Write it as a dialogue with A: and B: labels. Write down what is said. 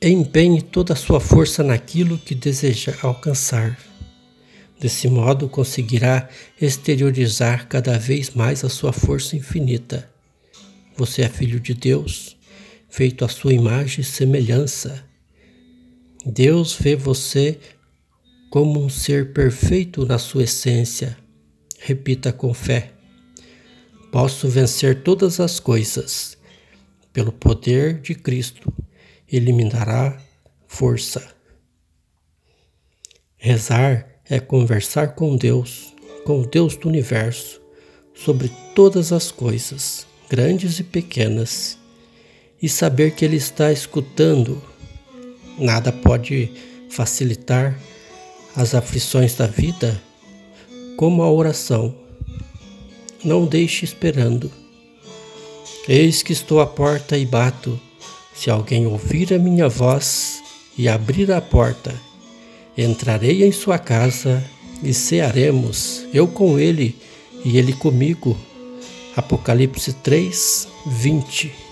A: Empenhe toda a sua força naquilo que deseja alcançar. Desse modo, conseguirá exteriorizar cada vez mais a sua força infinita. Você é filho de Deus, feito à sua imagem e semelhança. Deus vê você como um ser perfeito na sua essência. Repita com fé: Posso vencer todas as coisas. Pelo poder de Cristo, eliminará força. Rezar é conversar com Deus, com o Deus do universo, sobre todas as coisas, grandes e pequenas, e saber que Ele está escutando. Nada pode facilitar as aflições da vida como a oração. Não deixe esperando. Eis que estou à porta e bato. Se alguém ouvir a minha voz e abrir a porta, Entrarei em sua casa e cearemos, eu com ele e ele comigo. Apocalipse 3, 20.